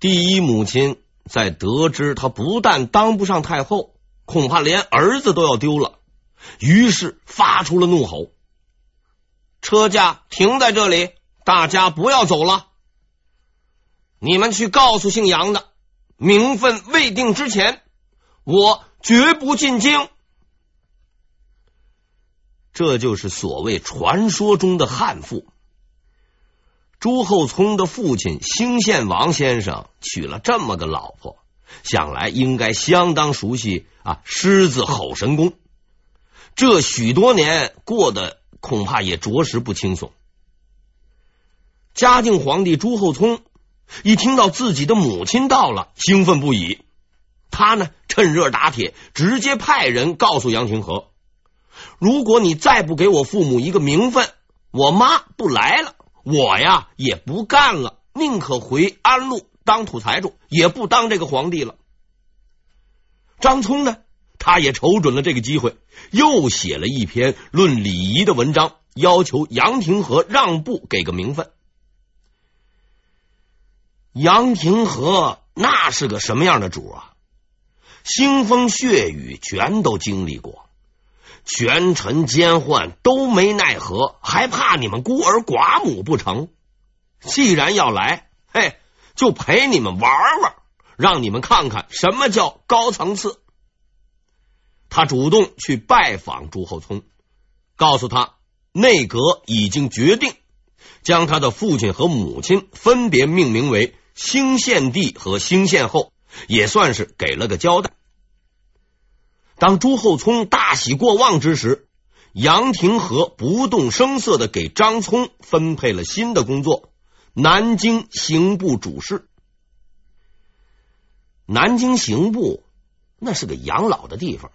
第一母亲在得知他不但当不上太后，恐怕连儿子都要丢了，于是发出了怒吼：“车驾停在这里，大家不要走了！你们去告诉姓杨的，名分未定之前，我绝不进京。”这就是所谓传说中的悍妇。朱厚熜的父亲兴献王先生娶了这么个老婆，想来应该相当熟悉啊狮子吼神功。这许多年过得恐怕也着实不轻松。嘉靖皇帝朱厚熜一听到自己的母亲到了，兴奋不已。他呢趁热打铁，直接派人告诉杨廷和：“如果你再不给我父母一个名分，我妈不来了。”我呀也不干了，宁可回安禄当土财主，也不当这个皇帝了。张聪呢，他也瞅准了这个机会，又写了一篇论礼仪的文章，要求杨廷和让步，给个名分。杨廷和那是个什么样的主啊？腥风血雨全都经历过。权臣奸宦都没奈何，还怕你们孤儿寡母不成？既然要来，嘿，就陪你们玩玩，让你们看看什么叫高层次。他主动去拜访朱厚熜，告诉他内阁已经决定将他的父亲和母亲分别命名为兴献帝和兴献后，也算是给了个交代。当朱厚熜大喜过望之时，杨廷和不动声色的给张聪分配了新的工作——南京刑部主事。南京刑部那是个养老的地方，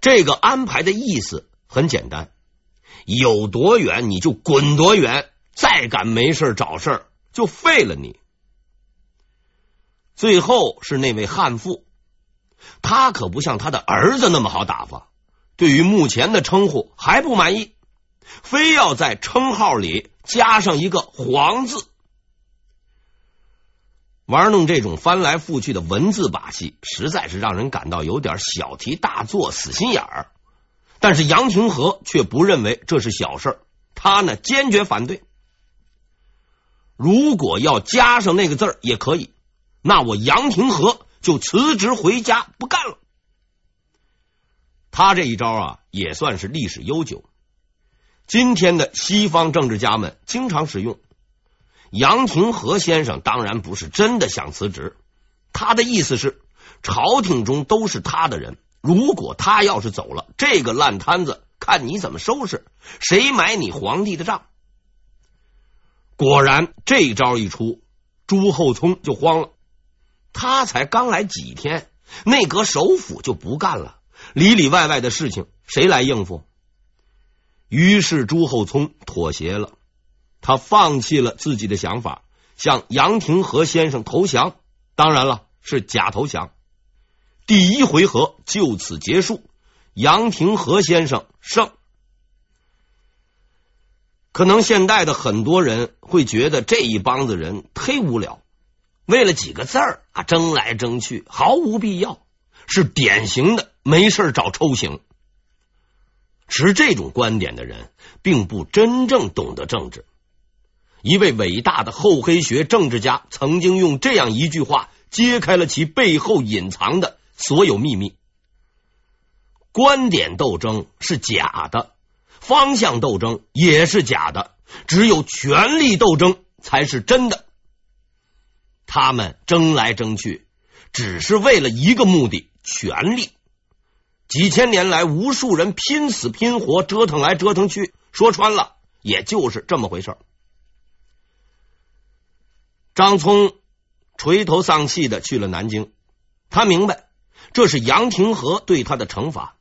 这个安排的意思很简单：有多远你就滚多远，再敢没事找事，就废了你。最后是那位悍妇。他可不像他的儿子那么好打发，对于目前的称呼还不满意，非要在称号里加上一个“皇”字。玩弄这种翻来覆去的文字把戏，实在是让人感到有点小题大做、死心眼儿。但是杨廷和却不认为这是小事，他呢坚决反对。如果要加上那个字儿也可以，那我杨廷和。就辞职回家不干了。他这一招啊，也算是历史悠久。今天的西方政治家们经常使用。杨廷和先生当然不是真的想辞职，他的意思是，朝廷中都是他的人，如果他要是走了，这个烂摊子看你怎么收拾，谁买你皇帝的账？果然，这招一出，朱厚熜就慌了。他才刚来几天，内阁首辅就不干了，里里外外的事情谁来应付？于是朱厚熜妥协了，他放弃了自己的想法，向杨廷和先生投降。当然了，是假投降。第一回合就此结束，杨廷和先生胜。可能现代的很多人会觉得这一帮子人忒无聊。为了几个字儿啊，争来争去毫无必要，是典型的没事找抽型。持这种观点的人，并不真正懂得政治。一位伟大的厚黑学政治家曾经用这样一句话揭开了其背后隐藏的所有秘密：观点斗争是假的，方向斗争也是假的，只有权力斗争才是真的。他们争来争去，只是为了一个目的——权力。几千年来，无数人拼死拼活折腾来折腾去，说穿了，也就是这么回事。张聪垂头丧气的去了南京，他明白这是杨廷和对他的惩罚。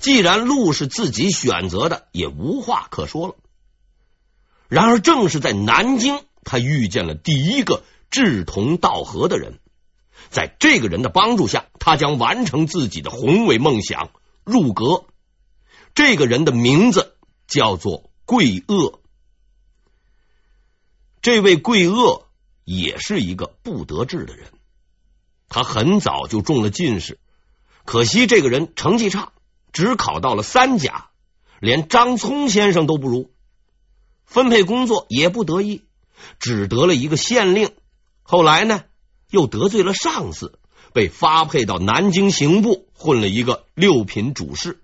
既然路是自己选择的，也无话可说了。然而，正是在南京，他遇见了第一个。志同道合的人，在这个人的帮助下，他将完成自己的宏伟梦想——入阁。这个人的名字叫做桂萼。这位桂萼也是一个不得志的人。他很早就中了进士，可惜这个人成绩差，只考到了三甲，连张聪先生都不如。分配工作也不得意，只得了一个县令。后来呢，又得罪了上司，被发配到南京刑部，混了一个六品主事。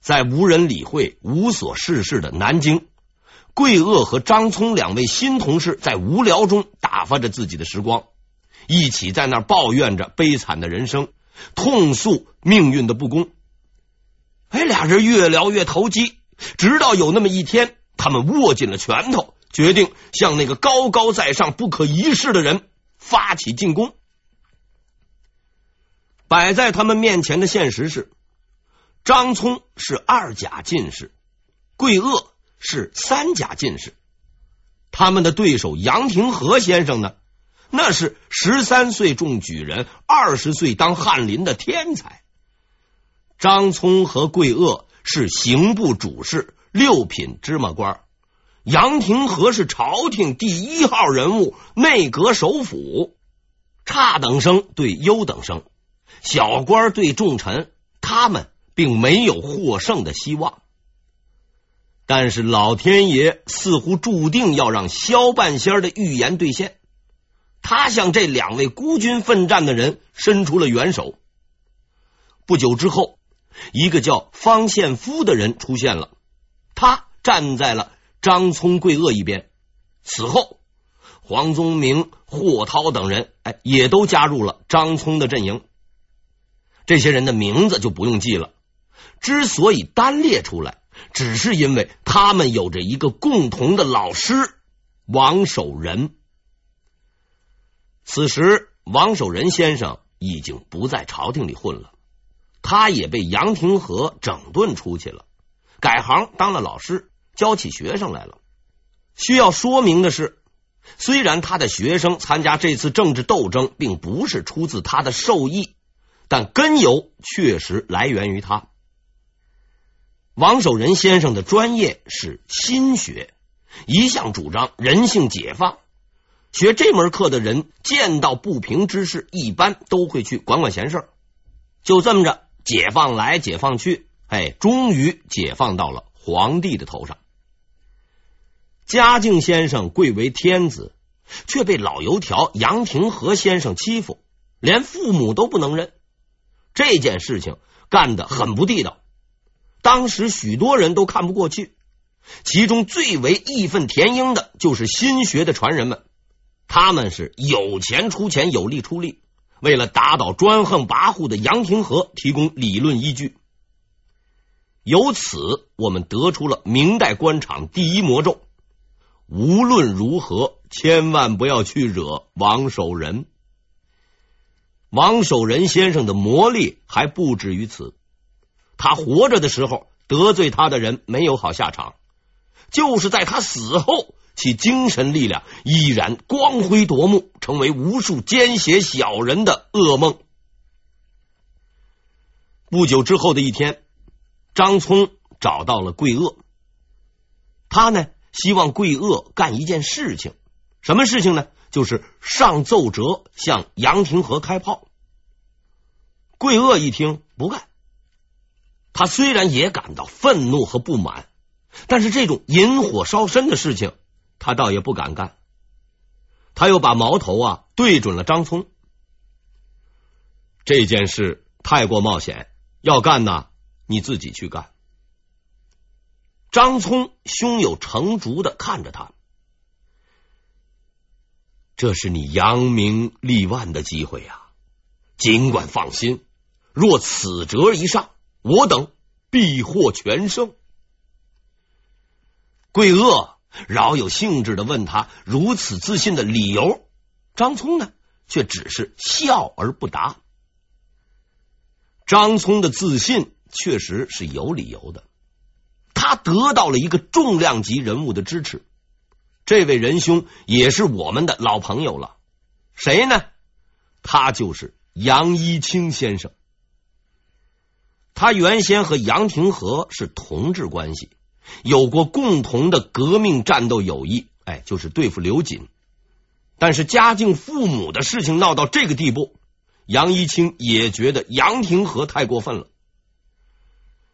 在无人理会、无所事事的南京，桂萼和张聪两位新同事在无聊中打发着自己的时光，一起在那抱怨着悲惨的人生，痛诉命运的不公。哎，俩人越聊越投机，直到有那么一天，他们握紧了拳头，决定向那个高高在上、不可一世的人发起进攻。摆在他们面前的现实是。张聪是二甲进士，桂萼是三甲进士。他们的对手杨廷和先生呢？那是十三岁中举人，二十岁当翰林的天才。张聪和桂萼是刑部主事，六品芝麻官；杨廷和是朝廷第一号人物，内阁首辅。差等生对优等生，小官对重臣，他们。并没有获胜的希望，但是老天爷似乎注定要让萧半仙的预言兑现。他向这两位孤军奋战的人伸出了援手。不久之后，一个叫方献夫的人出现了，他站在了张聪、桂萼一边。此后，黄宗明、霍涛等人，哎，也都加入了张聪的阵营。这些人的名字就不用记了。之所以单列出来，只是因为他们有着一个共同的老师王守仁。此时，王守仁先生已经不在朝廷里混了，他也被杨廷和整顿出去了，改行当了老师，教起学生来了。需要说明的是，虽然他的学生参加这次政治斗争并不是出自他的授意，但根由确实来源于他。王守仁先生的专业是心学，一向主张人性解放。学这门课的人见到不平之事，一般都会去管管闲事。就这么着，解放来解放去，哎，终于解放到了皇帝的头上。嘉靖先生贵为天子，却被老油条杨廷和先生欺负，连父母都不能认。这件事情干得很不地道。当时许多人都看不过去，其中最为义愤填膺的就是心学的传人们。他们是有钱出钱，有力出力，为了打倒专横跋扈的杨廷和提供理论依据。由此，我们得出了明代官场第一魔咒：无论如何，千万不要去惹王守仁。王守仁先生的魔力还不止于此。他活着的时候得罪他的人没有好下场，就是在他死后，其精神力量依然光辉夺目，成为无数奸邪小人的噩梦。不久之后的一天，张聪找到了桂萼，他呢希望桂萼干一件事情，什么事情呢？就是上奏折向杨廷和开炮。桂萼一听不干。他虽然也感到愤怒和不满，但是这种引火烧身的事情，他倒也不敢干。他又把矛头啊对准了张聪。这件事太过冒险，要干呢，你自己去干。张聪胸有成竹的看着他，这是你扬名立万的机会呀！尽管放心，若此折一上。我等必获全胜。桂萼饶有兴致的问他如此自信的理由，张聪呢，却只是笑而不答。张聪的自信确实是有理由的，他得到了一个重量级人物的支持。这位仁兄也是我们的老朋友了，谁呢？他就是杨一清先生。他原先和杨廷和是同志关系，有过共同的革命战斗友谊，哎，就是对付刘瑾。但是嘉靖父母的事情闹到这个地步，杨一清也觉得杨廷和太过分了。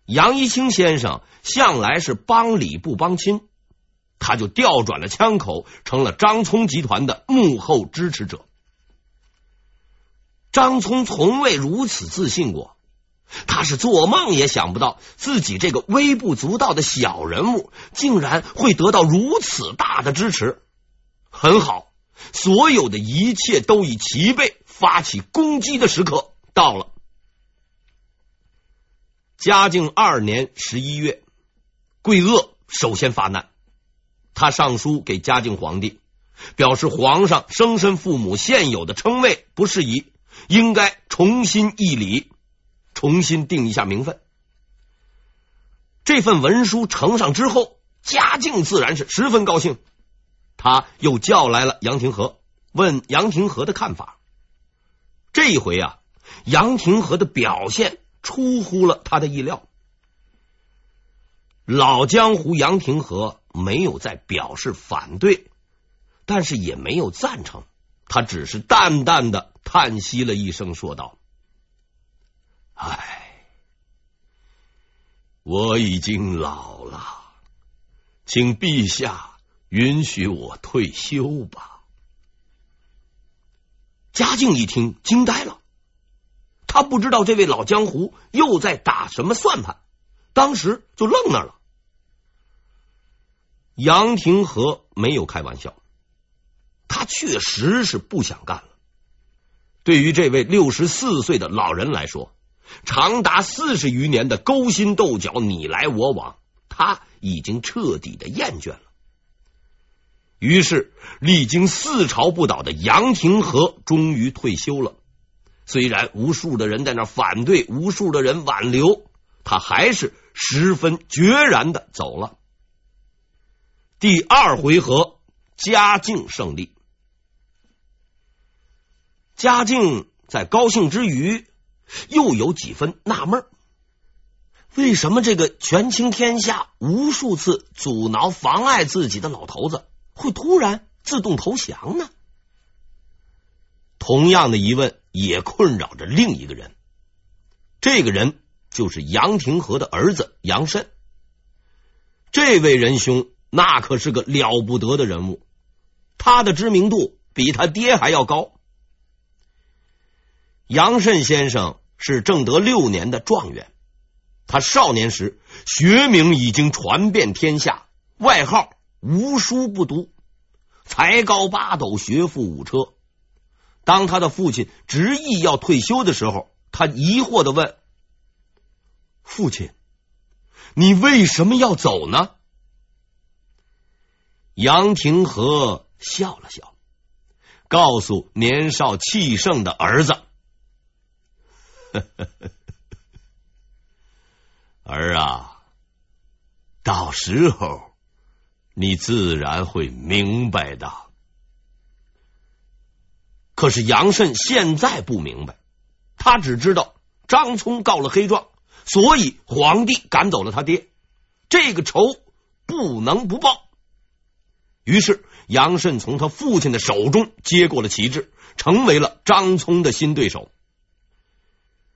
杨一清先生向来是帮理不帮亲，他就调转了枪口，成了张聪集团的幕后支持者。张聪从未如此自信过，他是做梦也想不到自己这个微不足道的小人物，竟然会得到如此大的支持。很好，所有的一切都已齐备，发起攻击的时刻到了。嘉靖二年十一月，桂萼首先发难，他上书给嘉靖皇帝，表示皇上生身父母现有的称谓不适宜，应该重新议礼，重新定一下名分。这份文书呈上之后，嘉靖自然是十分高兴，他又叫来了杨廷和，问杨廷和的看法。这一回啊，杨廷和的表现。出乎了他的意料，老江湖杨廷和没有再表示反对，但是也没有赞成，他只是淡淡的叹息了一声，说道：“唉，我已经老了，请陛下允许我退休吧。”嘉靖一听，惊呆了。他不知道这位老江湖又在打什么算盘，当时就愣那了。杨廷和没有开玩笑，他确实是不想干了。对于这位六十四岁的老人来说，长达四十余年的勾心斗角、你来我往，他已经彻底的厌倦了。于是，历经四朝不倒的杨廷和终于退休了。虽然无数的人在那反对，无数的人挽留，他还是十分决然的走了。第二回合，嘉靖胜利。嘉靖在高兴之余，又有几分纳闷：为什么这个权倾天下、无数次阻挠、妨碍自己的老头子，会突然自动投降呢？同样的疑问。也困扰着另一个人，这个人就是杨廷和的儿子杨慎。这位仁兄那可是个了不得的人物，他的知名度比他爹还要高。杨慎先生是正德六年的状元，他少年时学名已经传遍天下，外号无书不读，才高八斗，学富五车。当他的父亲执意要退休的时候，他疑惑的问：“父亲，你为什么要走呢？”杨廷和笑了笑，告诉年少气盛的儿子：“ 儿啊，到时候你自然会明白的。”可是杨慎现在不明白，他只知道张聪告了黑状，所以皇帝赶走了他爹，这个仇不能不报。于是杨慎从他父亲的手中接过了旗帜，成为了张聪的新对手。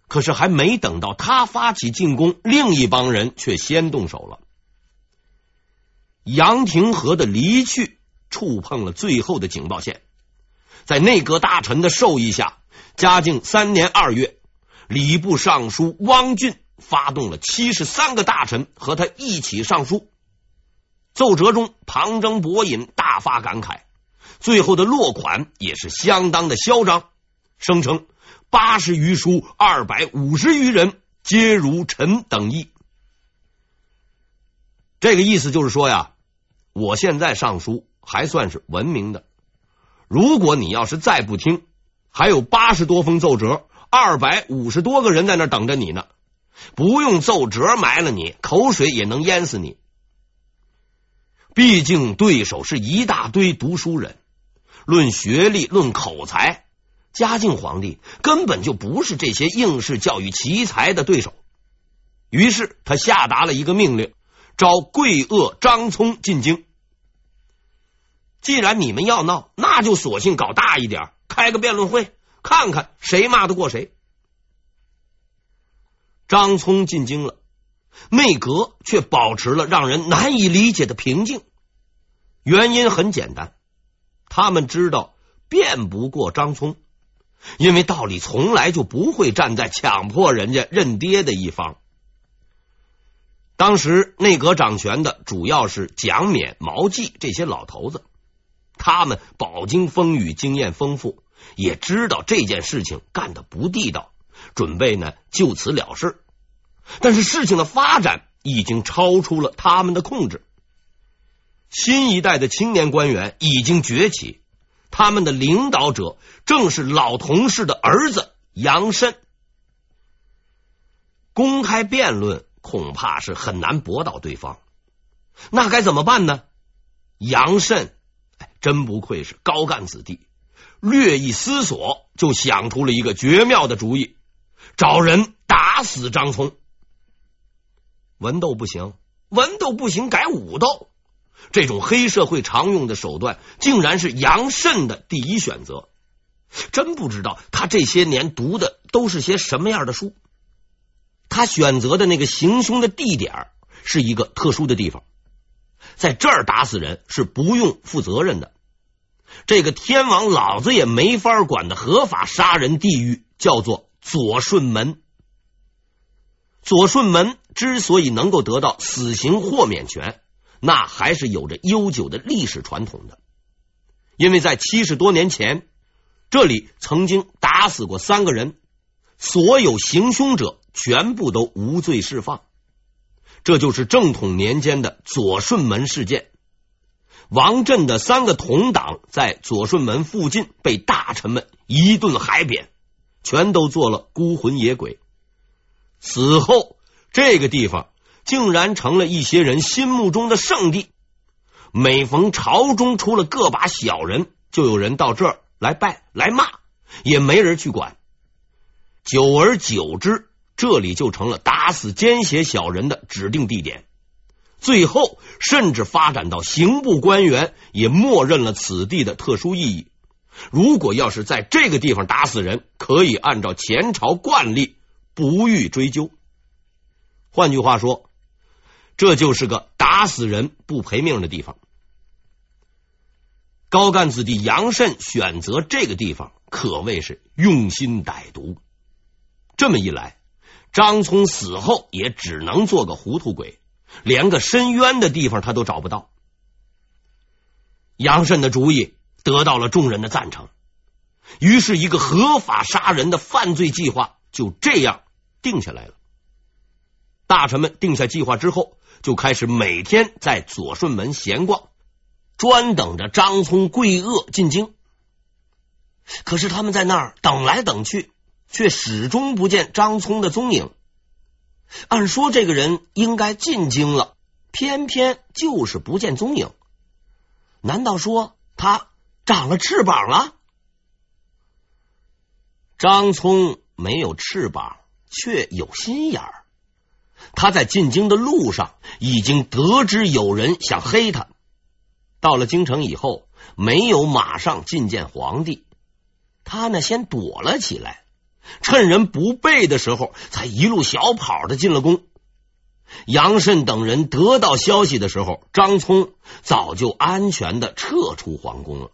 可是还没等到他发起进攻，另一帮人却先动手了。杨廷和的离去触碰了最后的警报线。在内阁大臣的授意下，嘉靖三年二月，礼部尚书汪俊发动了七十三个大臣和他一起上书。奏折中旁征博引，大发感慨。最后的落款也是相当的嚣张，声称八十余书，二百五十余人，皆如臣等意。这个意思就是说呀，我现在上书还算是文明的。如果你要是再不听，还有八十多封奏折，二百五十多个人在那等着你呢。不用奏折埋了你，口水也能淹死你。毕竟对手是一大堆读书人，论学历，论口才，嘉靖皇帝根本就不是这些应试教育奇才的对手。于是他下达了一个命令，召桂萼、张聪进京。既然你们要闹，那就索性搞大一点，开个辩论会，看看谁骂得过谁。张聪进京了，内阁却保持了让人难以理解的平静。原因很简单，他们知道辩不过张聪，因为道理从来就不会站在强迫人家认爹的一方。当时内阁掌权的主要是蒋勉、毛记这些老头子，他们饱经风雨，经验丰富，也知道这件事情干得不地道，准备呢就此了事。但是事情的发展已经超出了他们的控制，新一代的青年官员已经崛起，他们的领导者正是老同事的儿子杨慎。公开辩论。恐怕是很难驳倒对方，那该怎么办呢？杨慎，哎真不愧是高干子弟，略一思索就想出了一个绝妙的主意：找人打死张聪。文斗不行，文斗不行，改武斗。这种黑社会常用的手段，竟然是杨慎的第一选择。真不知道他这些年读的都是些什么样的书。他选择的那个行凶的地点是一个特殊的地方，在这儿打死人是不用负责任的。这个天王老子也没法管的合法杀人地狱叫做左顺门。左顺门之所以能够得到死刑豁免权，那还是有着悠久的历史传统的。因为在七十多年前，这里曾经打死过三个人，所有行凶者。全部都无罪释放，这就是正统年间的左顺门事件。王震的三个同党在左顺门附近被大臣们一顿海扁，全都做了孤魂野鬼。此后，这个地方竟然成了一些人心目中的圣地。每逢朝中出了个把小人，就有人到这儿来拜来骂，也没人去管。久而久之。这里就成了打死奸邪小人的指定地点，最后甚至发展到刑部官员也默认了此地的特殊意义。如果要是在这个地方打死人，可以按照前朝惯例不予追究。换句话说，这就是个打死人不赔命的地方。高干子弟杨慎选择这个地方，可谓是用心歹毒。这么一来。张聪死后也只能做个糊涂鬼，连个伸冤的地方他都找不到。杨慎的主意得到了众人的赞成，于是，一个合法杀人的犯罪计划就这样定下来了。大臣们定下计划之后，就开始每天在左顺门闲逛，专等着张聪跪谒进京。可是他们在那儿等来等去。却始终不见张聪的踪影。按说这个人应该进京了，偏偏就是不见踪影。难道说他长了翅膀了？张聪没有翅膀，却有心眼儿。他在进京的路上已经得知有人想黑他。到了京城以后，没有马上觐见皇帝，他呢先躲了起来。趁人不备的时候，才一路小跑的进了宫。杨慎等人得到消息的时候，张聪早就安全的撤出皇宫了。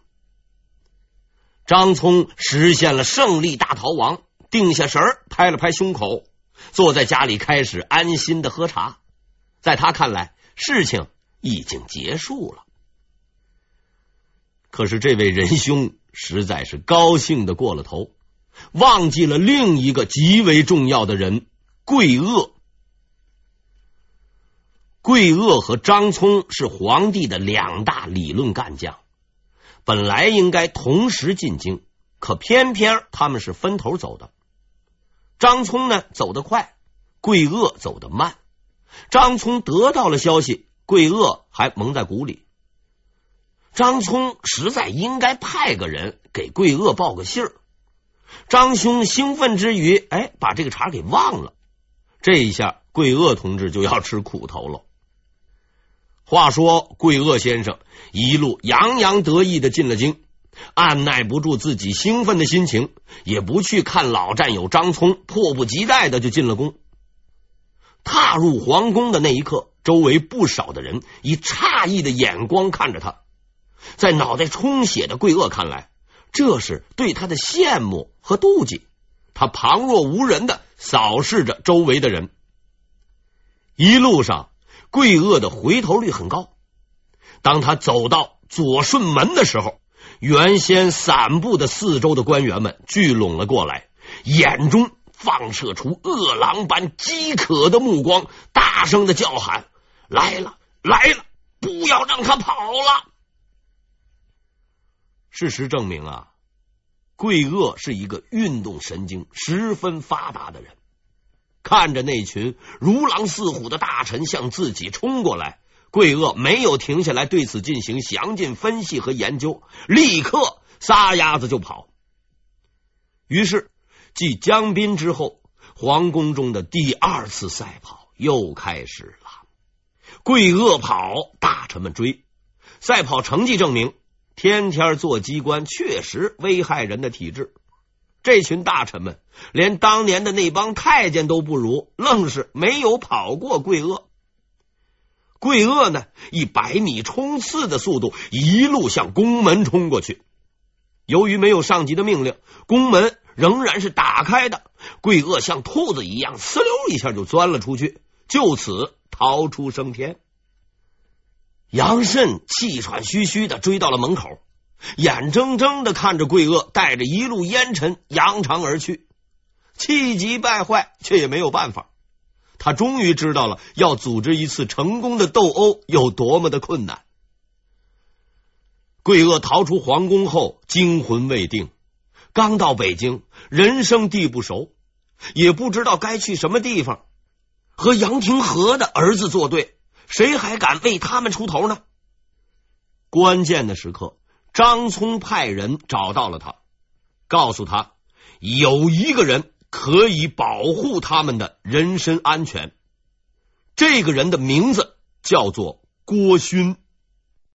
张聪实现了胜利大逃亡，定下神儿，拍了拍胸口，坐在家里开始安心的喝茶。在他看来，事情已经结束了。可是这位仁兄实在是高兴的过了头。忘记了另一个极为重要的人桂萼。桂萼和张聪是皇帝的两大理论干将，本来应该同时进京，可偏偏他们是分头走的。张聪呢走得快，桂萼走得慢。张聪得到了消息，桂萼还蒙在鼓里。张聪实在应该派个人给桂萼报个信儿。张兄兴奋之余，哎，把这个茬给忘了。这一下，桂萼同志就要吃苦头了。话说桂萼先生一路洋洋得意的进了京，按耐不住自己兴奋的心情，也不去看老战友张聪，迫不及待的就进了宫。踏入皇宫的那一刻，周围不少的人以诧异的眼光看着他。在脑袋充血的桂萼看来，这是对他的羡慕和妒忌。他旁若无人的扫视着周围的人。一路上，桂萼的回头率很高。当他走到左顺门的时候，原先散布的四周的官员们聚拢了过来，眼中放射出饿狼般饥渴的目光，大声的叫喊：“来了，来了！不要让他跑了！”事实证明啊，桂萼是一个运动神经十分发达的人。看着那群如狼似虎的大臣向自己冲过来，桂萼没有停下来对此进行详尽分析和研究，立刻撒丫子就跑。于是，继江滨之后，皇宫中的第二次赛跑又开始了。桂萼跑，大臣们追。赛跑成绩证明，天天做机关确实危害人的体质。这群大臣们连当年的那帮太监都不如，愣是没有跑过桂萼。桂萼呢，以百米冲刺的速度一路向宫门冲过去。由于没有上级的命令，宫门仍然是打开的。桂萼像兔子一样，呲溜一下就钻了出去，就此逃出升天。杨慎气喘吁吁的追到了门口。眼睁睁的看着桂萼带着一路烟尘扬长而去，气急败坏，却也没有办法。他终于知道了要组织一次成功的斗殴有多么的困难。桂萼逃出皇宫后，惊魂未定，刚到北京，人生地不熟，也不知道该去什么地方。和杨廷和的儿子作对，谁还敢为他们出头呢？关键的时刻。张聪派人找到了他，告诉他有一个人可以保护他们的人身安全。这个人的名字叫做郭勋。